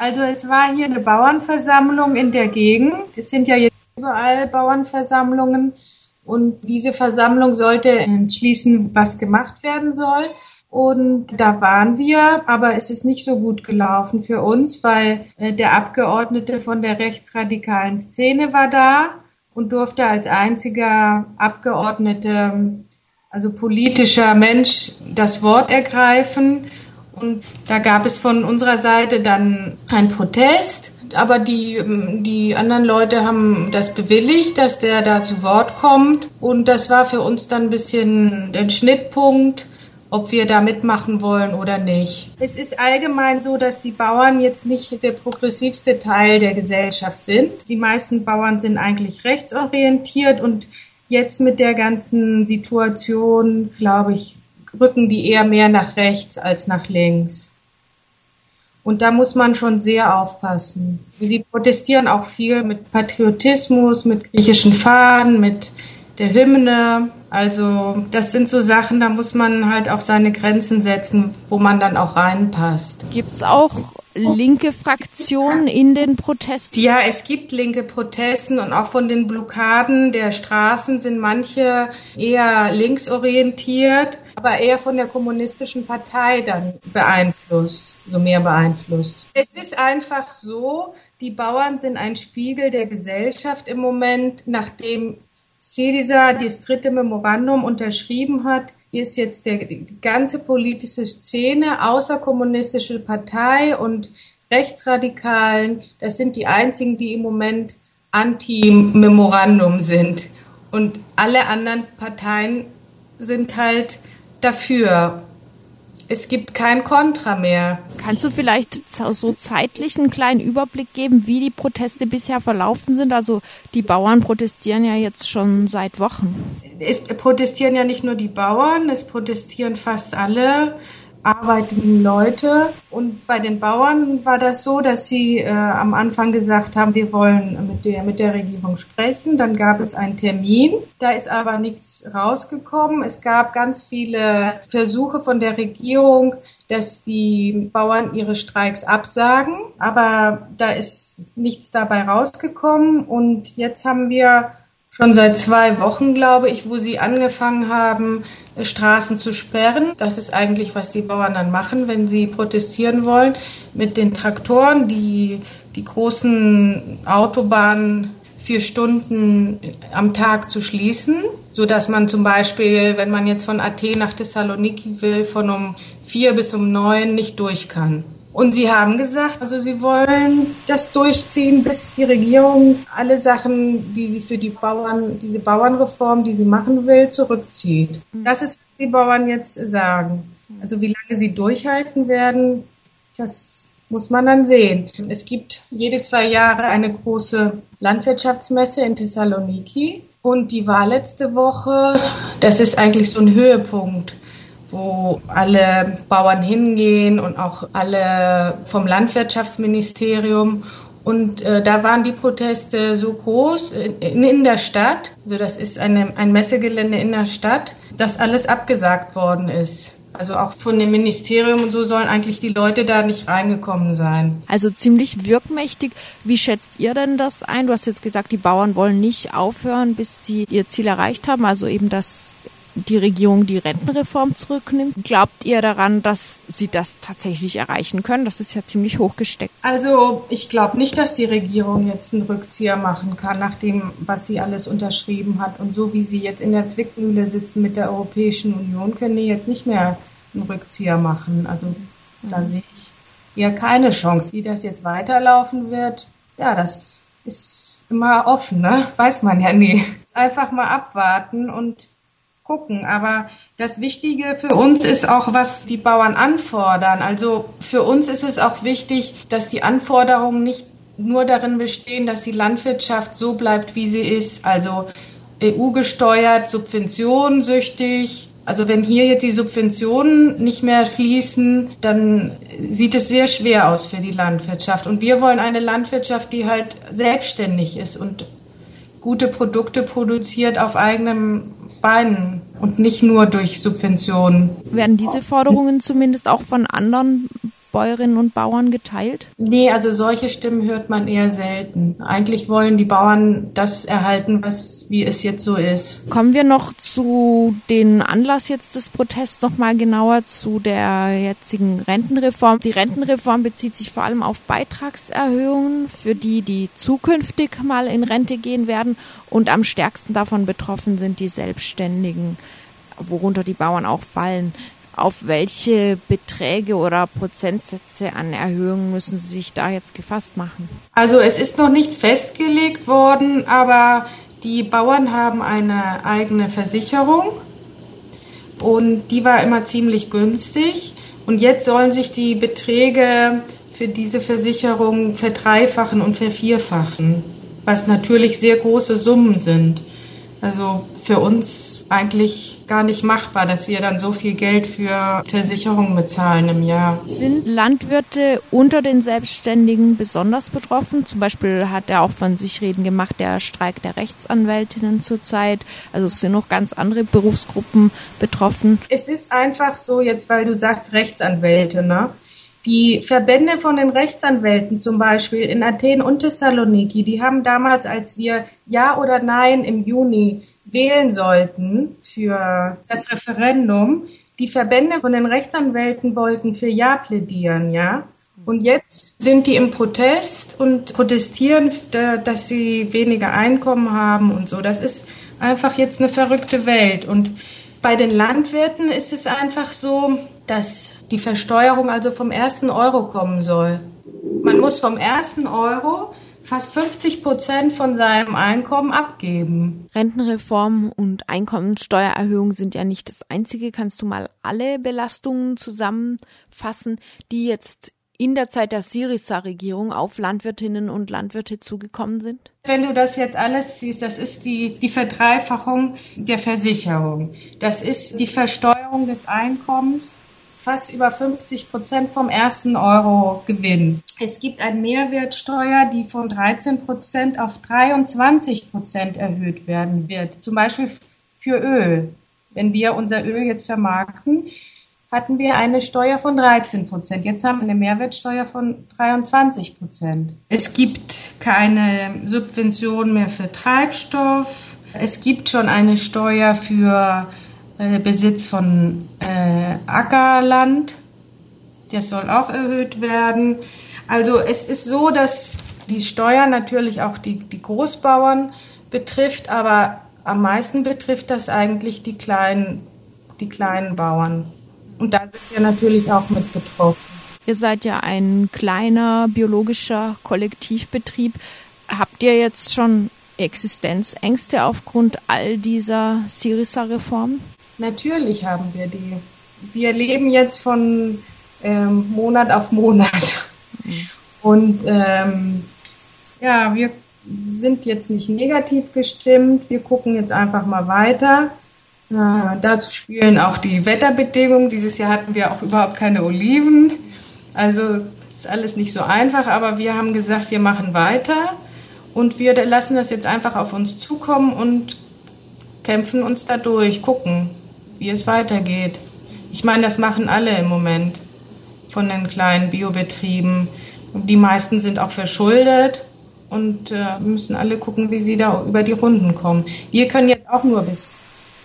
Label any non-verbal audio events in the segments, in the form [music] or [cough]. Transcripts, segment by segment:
Also es war hier eine Bauernversammlung in der Gegend. Es sind ja jetzt überall Bauernversammlungen. Und diese Versammlung sollte entschließen, was gemacht werden soll. Und da waren wir, aber es ist nicht so gut gelaufen für uns, weil äh, der Abgeordnete von der rechtsradikalen Szene war da und durfte als einziger Abgeordnete, also politischer Mensch, das Wort ergreifen. Und da gab es von unserer Seite dann einen Protest aber die, die anderen Leute haben das bewilligt, dass der da zu Wort kommt. Und das war für uns dann ein bisschen der Schnittpunkt, ob wir da mitmachen wollen oder nicht. Es ist allgemein so, dass die Bauern jetzt nicht der progressivste Teil der Gesellschaft sind. Die meisten Bauern sind eigentlich rechtsorientiert und jetzt mit der ganzen Situation, glaube ich, rücken die eher mehr nach rechts als nach links. Und da muss man schon sehr aufpassen. Sie protestieren auch viel mit Patriotismus, mit griechischen Fahnen, mit der Hymne. Also das sind so Sachen, da muss man halt auch seine Grenzen setzen, wo man dann auch reinpasst. Gibt's auch linke Fraktionen in den Protesten? Ja, es gibt linke Protesten und auch von den Blockaden der Straßen sind manche eher linksorientiert, aber eher von der kommunistischen Partei dann beeinflusst, so mehr beeinflusst. Es ist einfach so, die Bauern sind ein Spiegel der Gesellschaft im Moment, nachdem Syriza das dritte Memorandum unterschrieben hat, ist jetzt der, die ganze politische Szene, außerkommunistische Partei und Rechtsradikalen, das sind die einzigen, die im Moment anti-Memorandum sind. Und alle anderen Parteien sind halt dafür es gibt kein Kontra mehr. Kannst du vielleicht so zeitlich einen kleinen Überblick geben, wie die Proteste bisher verlaufen sind? Also die Bauern protestieren ja jetzt schon seit Wochen. Es protestieren ja nicht nur die Bauern, es protestieren fast alle arbeitenden Leute. Und bei den Bauern war das so, dass sie äh, am Anfang gesagt haben, wir wollen mit der, mit der Regierung sprechen. Dann gab es einen Termin. Da ist aber nichts rausgekommen. Es gab ganz viele Versuche von der Regierung, dass die Bauern ihre Streiks absagen. Aber da ist nichts dabei rausgekommen. Und jetzt haben wir schon seit zwei Wochen, glaube ich, wo sie angefangen haben, Straßen zu sperren. Das ist eigentlich, was die Bauern dann machen, wenn sie protestieren wollen, mit den Traktoren, die die großen Autobahnen vier Stunden am Tag zu schließen, so dass man zum Beispiel, wenn man jetzt von Athen nach Thessaloniki will, von um vier bis um neun nicht durch kann. Und sie haben gesagt, also sie wollen das durchziehen, bis die Regierung alle Sachen, die sie für die Bauern, diese Bauernreform, die sie machen will, zurückzieht. Mhm. Das ist, was die Bauern jetzt sagen. Also wie lange sie durchhalten werden, das muss man dann sehen. Es gibt jede zwei Jahre eine große Landwirtschaftsmesse in Thessaloniki. Und die war letzte Woche, das ist eigentlich so ein Höhepunkt wo alle Bauern hingehen und auch alle vom Landwirtschaftsministerium. Und äh, da waren die Proteste so groß in, in der Stadt, also das ist eine, ein Messegelände in der Stadt, dass alles abgesagt worden ist. Also auch von dem Ministerium und so sollen eigentlich die Leute da nicht reingekommen sein. Also ziemlich wirkmächtig. Wie schätzt ihr denn das ein? Du hast jetzt gesagt, die Bauern wollen nicht aufhören, bis sie ihr Ziel erreicht haben, also eben das die Regierung die Rentenreform zurücknimmt. Glaubt ihr daran, dass sie das tatsächlich erreichen können? Das ist ja ziemlich hochgesteckt. Also ich glaube nicht, dass die Regierung jetzt einen Rückzieher machen kann, nach dem, was sie alles unterschrieben hat. Und so wie sie jetzt in der Zwickmühle sitzen mit der Europäischen Union, können die jetzt nicht mehr einen Rückzieher machen. Also mhm. da sehe ich eher keine Chance. Wie das jetzt weiterlaufen wird, ja, das ist immer offen, ne? Weiß man ja nie. Einfach mal abwarten und gucken. Aber das Wichtige für uns ist auch, was die Bauern anfordern. Also für uns ist es auch wichtig, dass die Anforderungen nicht nur darin bestehen, dass die Landwirtschaft so bleibt, wie sie ist. Also EU-gesteuert, subventionsüchtig. Also wenn hier jetzt die Subventionen nicht mehr fließen, dann sieht es sehr schwer aus für die Landwirtschaft. Und wir wollen eine Landwirtschaft, die halt selbstständig ist und gute Produkte produziert auf eigenem Beinen und nicht nur durch Subventionen. Werden diese Forderungen zumindest auch von anderen Bäuerinnen und Bauern geteilt? Nee, also solche Stimmen hört man eher selten. Eigentlich wollen die Bauern das erhalten, was wie es jetzt so ist. Kommen wir noch zu den Anlass jetzt des Protests noch mal genauer zu der jetzigen Rentenreform. Die Rentenreform bezieht sich vor allem auf Beitragserhöhungen für die, die zukünftig mal in Rente gehen werden und am stärksten davon betroffen sind die Selbstständigen, worunter die Bauern auch fallen auf welche Beträge oder Prozentsätze an Erhöhungen müssen Sie sich da jetzt gefasst machen? Also es ist noch nichts festgelegt worden, aber die Bauern haben eine eigene Versicherung und die war immer ziemlich günstig. Und jetzt sollen sich die Beträge für diese Versicherung verdreifachen und vervierfachen, was natürlich sehr große Summen sind. Also für uns eigentlich gar nicht machbar, dass wir dann so viel Geld für Versicherungen bezahlen im Jahr. Sind Landwirte unter den Selbstständigen besonders betroffen? Zum Beispiel hat er auch von sich reden gemacht, der Streik der Rechtsanwältinnen zurzeit. Also es sind noch ganz andere Berufsgruppen betroffen. Es ist einfach so, jetzt weil du sagst Rechtsanwälte, ne? Die Verbände von den Rechtsanwälten zum Beispiel in Athen und Thessaloniki, die haben damals, als wir Ja oder Nein im Juni wählen sollten für das Referendum, die Verbände von den Rechtsanwälten wollten für Ja plädieren, ja. Und jetzt sind die im Protest und protestieren, dass sie weniger Einkommen haben und so. Das ist einfach jetzt eine verrückte Welt. Und bei den Landwirten ist es einfach so, dass die Versteuerung also vom ersten Euro kommen soll. Man muss vom ersten Euro fast 50 Prozent von seinem Einkommen abgeben. Rentenreform und Einkommensteuererhöhung sind ja nicht das einzige. Kannst du mal alle Belastungen zusammenfassen, die jetzt in der Zeit der Syriza-Regierung auf Landwirtinnen und Landwirte zugekommen sind? Wenn du das jetzt alles siehst, das ist die, die Verdreifachung der Versicherung. Das ist die Versteuerung des Einkommens fast über 50 Prozent vom ersten Euro Gewinn. Es gibt eine Mehrwertsteuer, die von 13 Prozent auf 23 Prozent erhöht werden wird. Zum Beispiel für Öl. Wenn wir unser Öl jetzt vermarkten, hatten wir eine Steuer von 13 Prozent. Jetzt haben wir eine Mehrwertsteuer von 23 Prozent. Es gibt keine Subvention mehr für Treibstoff. Es gibt schon eine Steuer für äh, Besitz von äh, Ackerland. Das soll auch erhöht werden. Also es ist so, dass die Steuer natürlich auch die, die Großbauern betrifft, aber am meisten betrifft das eigentlich die kleinen, die kleinen Bauern. Und da sind wir natürlich auch mit betroffen. Ihr seid ja ein kleiner biologischer Kollektivbetrieb. Habt ihr jetzt schon Existenzängste aufgrund all dieser Syriza-Reformen? Natürlich haben wir die. Wir leben jetzt von ähm, Monat auf Monat. Und ähm, ja, wir sind jetzt nicht negativ gestimmt. Wir gucken jetzt einfach mal weiter. Äh, dazu spielen auch die Wetterbedingungen. Dieses Jahr hatten wir auch überhaupt keine Oliven. Also ist alles nicht so einfach, aber wir haben gesagt, wir machen weiter und wir lassen das jetzt einfach auf uns zukommen und kämpfen uns da durch, gucken wie es weitergeht. Ich meine, das machen alle im Moment von den kleinen Biobetrieben. Die meisten sind auch verschuldet und äh, müssen alle gucken, wie sie da über die Runden kommen. Wir können jetzt auch nur bis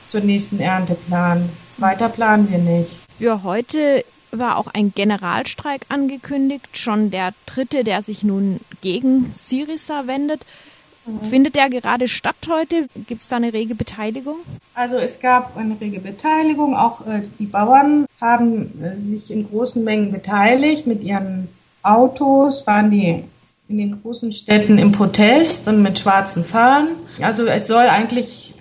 zur nächsten Ernte planen. Weiter planen wir nicht. Für heute war auch ein Generalstreik angekündigt, schon der dritte, der sich nun gegen Syriza wendet. Findet der gerade statt heute? Gibt es da eine rege Beteiligung? Also es gab eine rege Beteiligung. Auch äh, die Bauern haben äh, sich in großen Mengen beteiligt. Mit ihren Autos waren die in den großen Städten im Protest und mit schwarzen Fahnen. Also es soll eigentlich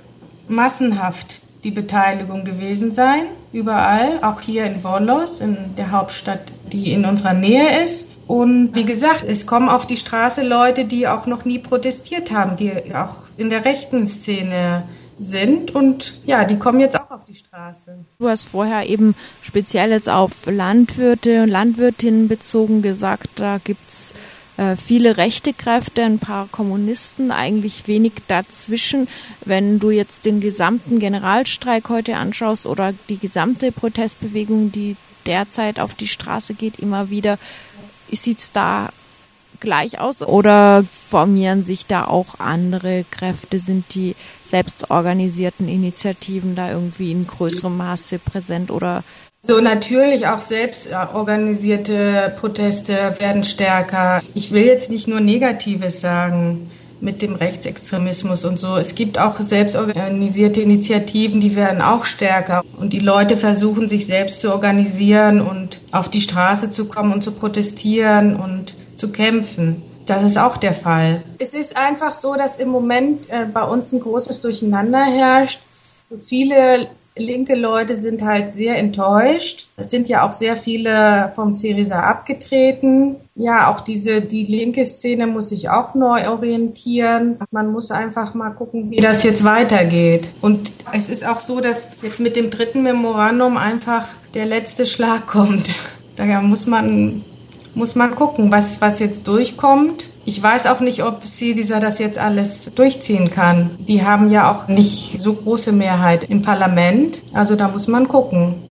massenhaft die Beteiligung gewesen sein, überall, auch hier in Volos, in der Hauptstadt, die in unserer Nähe ist. Und wie gesagt, es kommen auf die Straße Leute, die auch noch nie protestiert haben, die auch in der rechten Szene sind und ja, die kommen jetzt auch auf die Straße. Du hast vorher eben speziell jetzt auf Landwirte und Landwirtinnen bezogen gesagt, da gibt's äh, viele rechte Kräfte, ein paar Kommunisten, eigentlich wenig dazwischen. Wenn du jetzt den gesamten Generalstreik heute anschaust oder die gesamte Protestbewegung, die derzeit auf die Straße geht, immer wieder. Sieht es da gleich aus oder formieren sich da auch andere Kräfte? Sind die selbstorganisierten Initiativen da irgendwie in größerem Maße präsent oder so natürlich auch selbst organisierte Proteste werden stärker. Ich will jetzt nicht nur Negatives sagen mit dem Rechtsextremismus und so. Es gibt auch selbstorganisierte Initiativen, die werden auch stärker. Und die Leute versuchen sich selbst zu organisieren und auf die Straße zu kommen und zu protestieren und zu kämpfen. Das ist auch der Fall. Es ist einfach so, dass im Moment äh, bei uns ein großes Durcheinander herrscht. Viele linke Leute sind halt sehr enttäuscht. Es sind ja auch sehr viele vom Syriza abgetreten. Ja, auch diese, die linke Szene muss sich auch neu orientieren. Man muss einfach mal gucken, wie das jetzt weitergeht. Und es ist auch so, dass jetzt mit dem dritten Memorandum einfach der letzte Schlag kommt. [laughs] Daher muss man muss man gucken, was, was jetzt durchkommt. Ich weiß auch nicht, ob Syriza das jetzt alles durchziehen kann. Die haben ja auch nicht so große Mehrheit im Parlament. Also da muss man gucken.